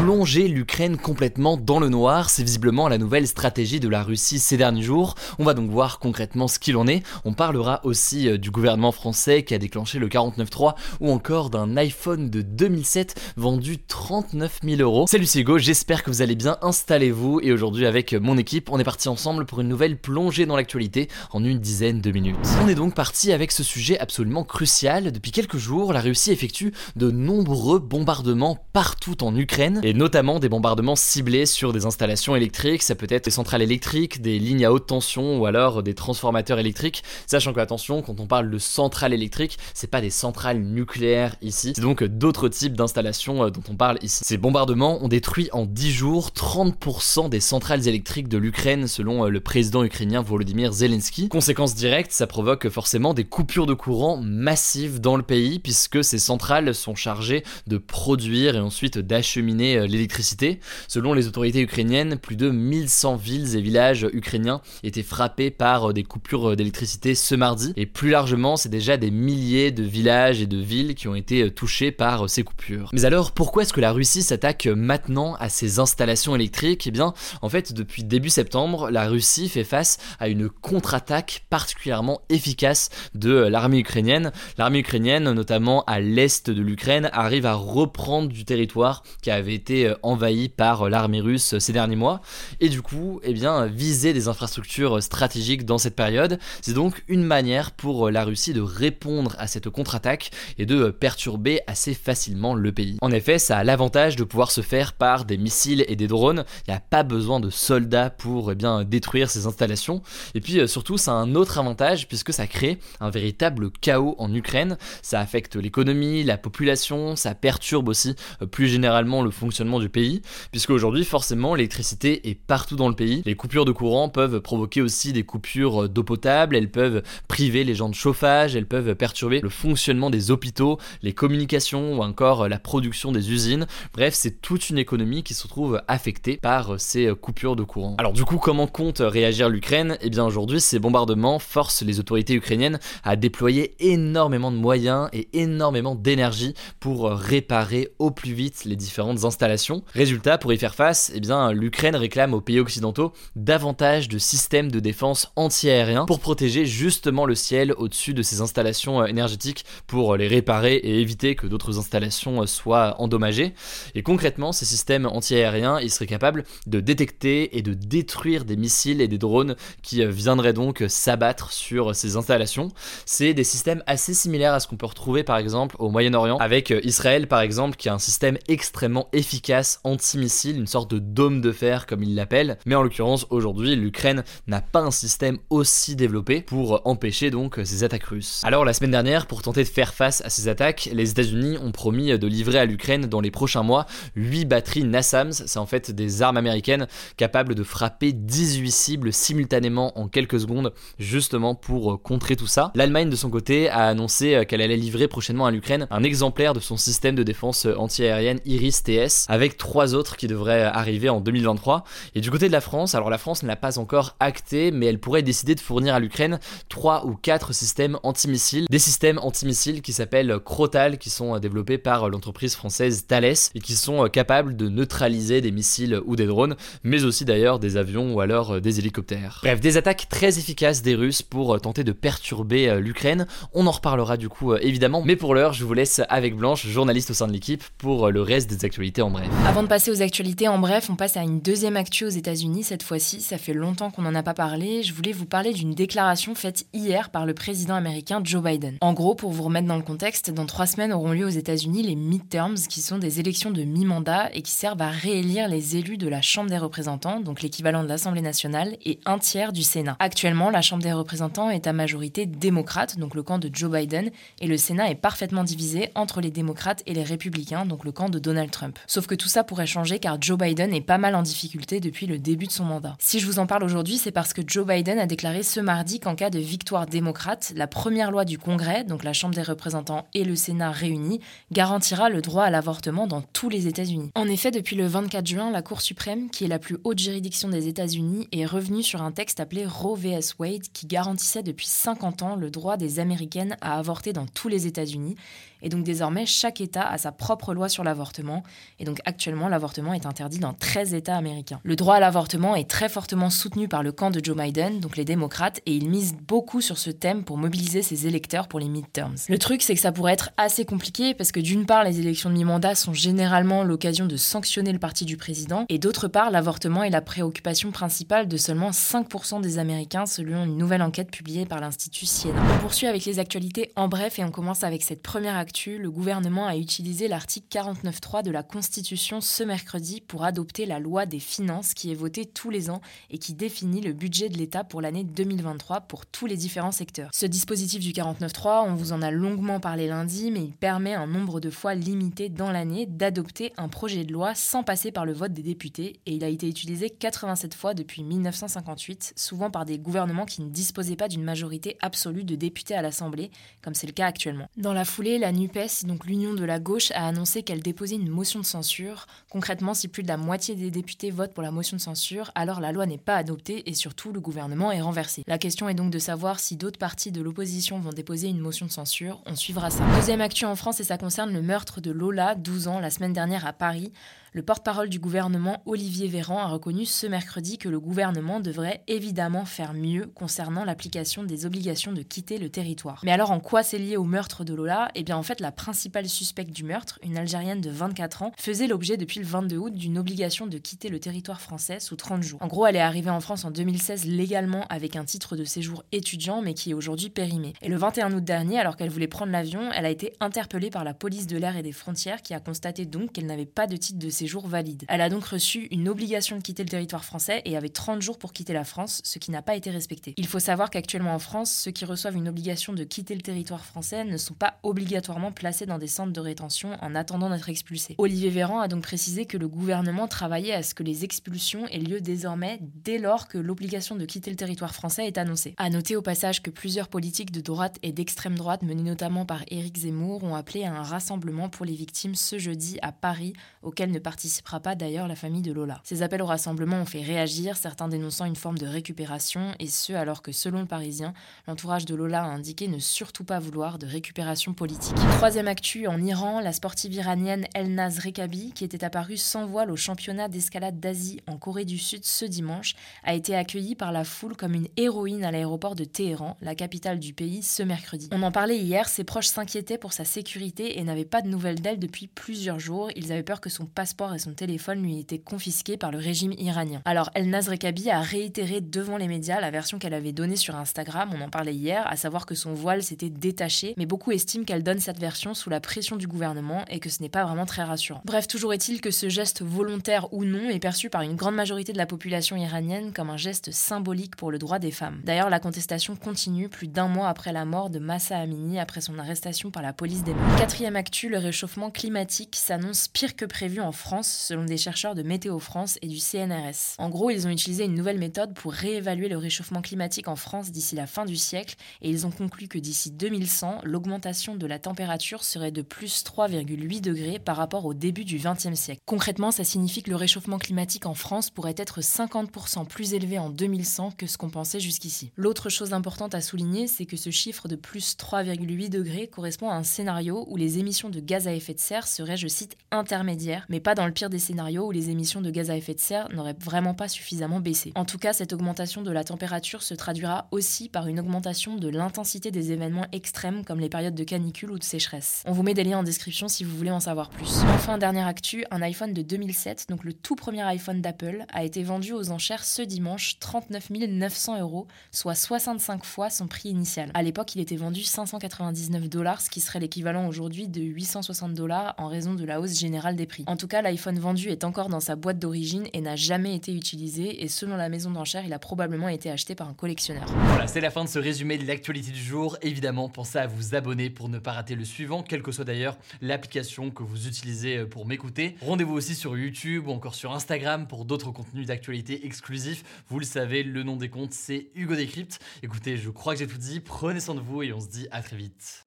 Plonger l'Ukraine complètement dans le noir, c'est visiblement la nouvelle stratégie de la Russie ces derniers jours. On va donc voir concrètement ce qu'il en est. On parlera aussi euh, du gouvernement français qui a déclenché le 49.3 ou encore d'un iPhone de 2007 vendu 39 000 euros. Salut c'est Hugo, j'espère que vous allez bien, installez-vous et aujourd'hui avec mon équipe on est parti ensemble pour une nouvelle plongée dans l'actualité en une dizaine de minutes. On est donc parti avec ce sujet absolument crucial. Depuis quelques jours, la Russie effectue de nombreux bombardements partout en Ukraine notamment des bombardements ciblés sur des installations électriques, ça peut être des centrales électriques, des lignes à haute tension ou alors des transformateurs électriques, sachant que attention, quand on parle de centrales électriques, c'est pas des centrales nucléaires ici, c'est donc d'autres types d'installations euh, dont on parle ici. Ces bombardements ont détruit en 10 jours 30% des centrales électriques de l'Ukraine selon euh, le président ukrainien Volodymyr Zelensky. Conséquence directe, ça provoque forcément des coupures de courant massives dans le pays puisque ces centrales sont chargées de produire et ensuite d'acheminer euh, l'électricité. Selon les autorités ukrainiennes, plus de 1100 villes et villages ukrainiens étaient frappés par euh, des coupures d'électricité ce mardi. Et plus largement, c'est déjà des milliers de villages et de villes qui ont été euh, touchés par ces coupures. Mais alors, pourquoi est-ce que la Russie s'attaque maintenant à ces installations électriques? Eh bien, en fait, depuis début septembre, la Russie fait face à une contre-attaque particulièrement efficace de l'armée ukrainienne. L'armée ukrainienne, notamment à l'est de l'Ukraine, arrive à reprendre du territoire qui avait été euh, envahi par euh, l'armée russe ces derniers mois. Et du coup eh bien viser des infrastructures stratégiques dans cette période c'est donc une manière pour euh, la Russie de répondre à cette contre-attaque et de perturber assez facilement le pays. En effet ça a l'avantage de pouvoir se faire par des missiles et des drones, il n'y a pas besoin de soldats pour eh bien détruire ces installations. Et puis surtout ça a un autre avantage puisque ça crée un véritable chaos en Ukraine, ça affecte l'économie, la population, ça perturbe aussi plus généralement le fonctionnement du pays, puisque aujourd'hui forcément l'électricité est partout dans le pays. Les coupures de courant peuvent provoquer aussi des coupures d'eau potable, elles peuvent priver les gens de chauffage, elles peuvent perturber le fonctionnement des hôpitaux, les communications ou encore la production des usines. Bref, c'est toute une économie qui se trouve affectée par ces coupures de courant. Alors du coup, comment compte réagir l'Ukraine? Eh bien aujourd'hui, ces bombardements forcent les autorités ukrainiennes à déployer énormément de moyens et énormément d'énergie pour réparer au plus vite les différentes installations Résultat, pour y faire face, eh bien, l'Ukraine réclame aux pays occidentaux davantage de systèmes de défense anti-aériens pour protéger justement le ciel au-dessus de ces installations euh, énergétiques pour les réparer et éviter que d'autres installations euh, soient endommagées. Et concrètement, ces systèmes anti-aériens, ils seraient capables de détecter et de détruire des missiles et des drones qui euh, viendraient donc s'abattre sur ces installations. C'est des systèmes assez similaires à ce qu'on peut retrouver par exemple au Moyen-Orient avec Israël par exemple qui a un système extrêmement efficace anti-missile, une sorte de dôme de fer comme ils l'appellent. Mais en l'occurrence, aujourd'hui, l'Ukraine n'a pas un système aussi développé pour empêcher donc ces attaques russes. Alors la semaine dernière, pour tenter de faire face à ces attaques, les États-Unis ont promis de livrer à l'Ukraine dans les prochains mois 8 batteries NASAMS, c'est en fait des armes américaines capables de frapper 18 cibles simultanément en quelques secondes, justement pour contrer tout ça. L'Allemagne de son côté a annoncé qu'elle allait livrer prochainement à l'Ukraine un exemplaire de son système de défense antiaérienne Iris-TS avec trois autres qui devraient arriver en 2023. Et du côté de la France, alors la France ne l'a pas encore acté, mais elle pourrait décider de fournir à l'Ukraine trois ou quatre systèmes antimissiles, des systèmes antimissiles qui s'appellent Crotal, qui sont développés par l'entreprise française Thales et qui sont capables de neutraliser des missiles ou des drones, mais aussi d'ailleurs des avions ou alors des hélicoptères. Bref, des attaques très efficaces des Russes pour tenter de perturber l'Ukraine. On en reparlera du coup évidemment, mais pour l'heure, je vous laisse avec Blanche, journaliste au sein de l'équipe, pour le reste des actualités en bref. Avant de passer aux actualités en bref, on passe à une deuxième actu aux États-Unis. Cette fois-ci, ça fait longtemps qu'on n'en a pas parlé. Je voulais vous parler d'une déclaration faite hier par le président américain Joe Biden. En gros, pour vous remettre dans le contexte, dans trois semaines auront lieu aux États-Unis les midterms, qui sont des élections de mi-mandat et qui servent à réélire les élus de la Chambre des représentants, donc l'équivalent de l'Assemblée nationale, et un tiers du Sénat. Actuellement, la Chambre des représentants est à majorité démocrate, donc le camp de Joe Biden, et le Sénat est parfaitement divisé entre les démocrates et les républicains, donc le camp de Donald Trump. Sauf que tout ça pourrait changer car Joe Biden est pas mal en difficulté depuis le début de son mandat. Si je vous en parle aujourd'hui, c'est parce que Joe Biden a déclaré ce mardi qu'en cas de victoire démocrate, la première loi du Congrès, donc la Chambre des représentants et le Sénat réunis, garantira le droit à l'avortement dans tous les États-Unis. En effet, depuis le 24 juin, la Cour suprême, qui est la plus haute juridiction des États-Unis, est revenue sur un texte appelé Roe vs Wade qui garantissait depuis 50 ans le droit des Américaines à avorter dans tous les États-Unis et donc désormais, chaque État a sa propre loi sur l'avortement. Et donc actuellement, l'avortement est interdit dans 13 États américains. Le droit à l'avortement est très fortement soutenu par le camp de Joe Biden, donc les démocrates, et il mise beaucoup sur ce thème pour mobiliser ses électeurs pour les midterms. Le truc, c'est que ça pourrait être assez compliqué parce que d'une part, les élections de mi-mandat sont généralement l'occasion de sanctionner le parti du président, et d'autre part, l'avortement est la préoccupation principale de seulement 5% des Américains selon une nouvelle enquête publiée par l'Institut Siena. On poursuit avec les actualités en bref et on commence avec cette première le gouvernement a utilisé l'article 49.3 de la Constitution ce mercredi pour adopter la loi des finances qui est votée tous les ans et qui définit le budget de l'État pour l'année 2023 pour tous les différents secteurs. Ce dispositif du 49.3, on vous en a longuement parlé lundi, mais il permet un nombre de fois limité dans l'année d'adopter un projet de loi sans passer par le vote des députés et il a été utilisé 87 fois depuis 1958, souvent par des gouvernements qui ne disposaient pas d'une majorité absolue de députés à l'Assemblée, comme c'est le cas actuellement. Dans la foulée, la NUPES, donc l'Union de la gauche, a annoncé qu'elle déposait une motion de censure. Concrètement, si plus de la moitié des députés votent pour la motion de censure, alors la loi n'est pas adoptée et surtout le gouvernement est renversé. La question est donc de savoir si d'autres partis de l'opposition vont déposer une motion de censure. On suivra ça. Deuxième actu en France et ça concerne le meurtre de Lola, 12 ans, la semaine dernière à Paris. Le porte-parole du gouvernement, Olivier Véran, a reconnu ce mercredi que le gouvernement devrait évidemment faire mieux concernant l'application des obligations de quitter le territoire. Mais alors en quoi c'est lié au meurtre de Lola? Eh bien en fait la principale suspecte du meurtre, une Algérienne de 24 ans, faisait l'objet depuis le 22 août d'une obligation de quitter le territoire français sous 30 jours. En gros, elle est arrivée en France en 2016 légalement avec un titre de séjour étudiant mais qui est aujourd'hui périmé. Et le 21 août dernier, alors qu'elle voulait prendre l'avion, elle a été interpellée par la police de l'air et des frontières qui a constaté donc qu'elle n'avait pas de titre de séjour valide. Elle a donc reçu une obligation de quitter le territoire français et avait 30 jours pour quitter la France, ce qui n'a pas été respecté. Il faut savoir qu'actuellement en France, ceux qui reçoivent une obligation de quitter le territoire français ne sont pas obligatoirement placés dans des centres de rétention en attendant d'être expulsés. Olivier Véran a donc précisé que le gouvernement travaillait à ce que les expulsions aient lieu désormais dès lors que l'obligation de quitter le territoire français est annoncée. À noter au passage que plusieurs politiques de droite et d'extrême droite, menés notamment par Éric Zemmour, ont appelé à un rassemblement pour les victimes ce jeudi à Paris, auquel ne participera pas d'ailleurs la famille de Lola. Ces appels au rassemblement ont fait réagir, certains dénonçant une forme de récupération, et ce alors que selon le Parisien, l'entourage de Lola a indiqué ne surtout pas vouloir de récupération politique. Troisième actu, en Iran, la sportive iranienne Elnaz Rekabi, qui était apparue sans voile au championnat d'escalade d'Asie en Corée du Sud ce dimanche, a été accueillie par la foule comme une héroïne à l'aéroport de Téhéran, la capitale du pays, ce mercredi. On en parlait hier, ses proches s'inquiétaient pour sa sécurité et n'avaient pas de nouvelles d'elle depuis plusieurs jours. Ils avaient peur que son passeport et son téléphone lui était confisqué par le régime iranien. Alors Elnaz Rekabi a réitéré devant les médias la version qu'elle avait donnée sur Instagram, on en parlait hier, à savoir que son voile s'était détaché, mais beaucoup estiment qu'elle donne cette version sous la pression du gouvernement et que ce n'est pas vraiment très rassurant. Bref, toujours est-il que ce geste volontaire ou non est perçu par une grande majorité de la population iranienne comme un geste symbolique pour le droit des femmes. D'ailleurs, la contestation continue plus d'un mois après la mort de Massa Amini après son arrestation par la police des mœurs. Quatrième actu, le réchauffement climatique s'annonce pire que prévu en France selon des chercheurs de Météo France et du CNRS. En gros, ils ont utilisé une nouvelle méthode pour réévaluer le réchauffement climatique en France d'ici la fin du siècle et ils ont conclu que d'ici 2100, l'augmentation de la température serait de plus 3,8 degrés par rapport au début du XXe siècle. Concrètement, ça signifie que le réchauffement climatique en France pourrait être 50% plus élevé en 2100 que ce qu'on pensait jusqu'ici. L'autre chose importante à souligner, c'est que ce chiffre de plus 3,8 degrés correspond à un scénario où les émissions de gaz à effet de serre seraient, je cite, intermédiaires, mais pas dans le pire des scénarios où les émissions de gaz à effet de serre n'auraient vraiment pas suffisamment baissé. En tout cas, cette augmentation de la température se traduira aussi par une augmentation de l'intensité des événements extrêmes comme les périodes de canicule ou de sécheresse. On vous met des liens en description si vous voulez en savoir plus. Enfin, dernière actu, un iPhone de 2007, donc le tout premier iPhone d'Apple, a été vendu aux enchères ce dimanche 39 900 euros, soit 65 fois son prix initial. À l'époque, il était vendu 599 dollars, ce qui serait l'équivalent aujourd'hui de 860 dollars en raison de la hausse générale des prix. En tout cas, l'iPhone vendu est encore dans sa boîte d'origine et n'a jamais été utilisé, et selon la maison d'enchères, il a probablement été acheté par un collectionneur. Voilà, c'est la fin de ce résumé de l'actualité du jour. Évidemment, pensez à vous abonner pour ne pas rater le suivant, quelle que soit d'ailleurs l'application que vous utilisez pour m'écouter. Rendez-vous aussi sur YouTube ou encore sur Instagram pour d'autres contenus d'actualité exclusifs. Vous le savez, le nom des comptes, c'est Hugo Décrypte. Écoutez, je crois que j'ai tout dit. Prenez soin de vous et on se dit à très vite.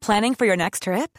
Planning for your next trip?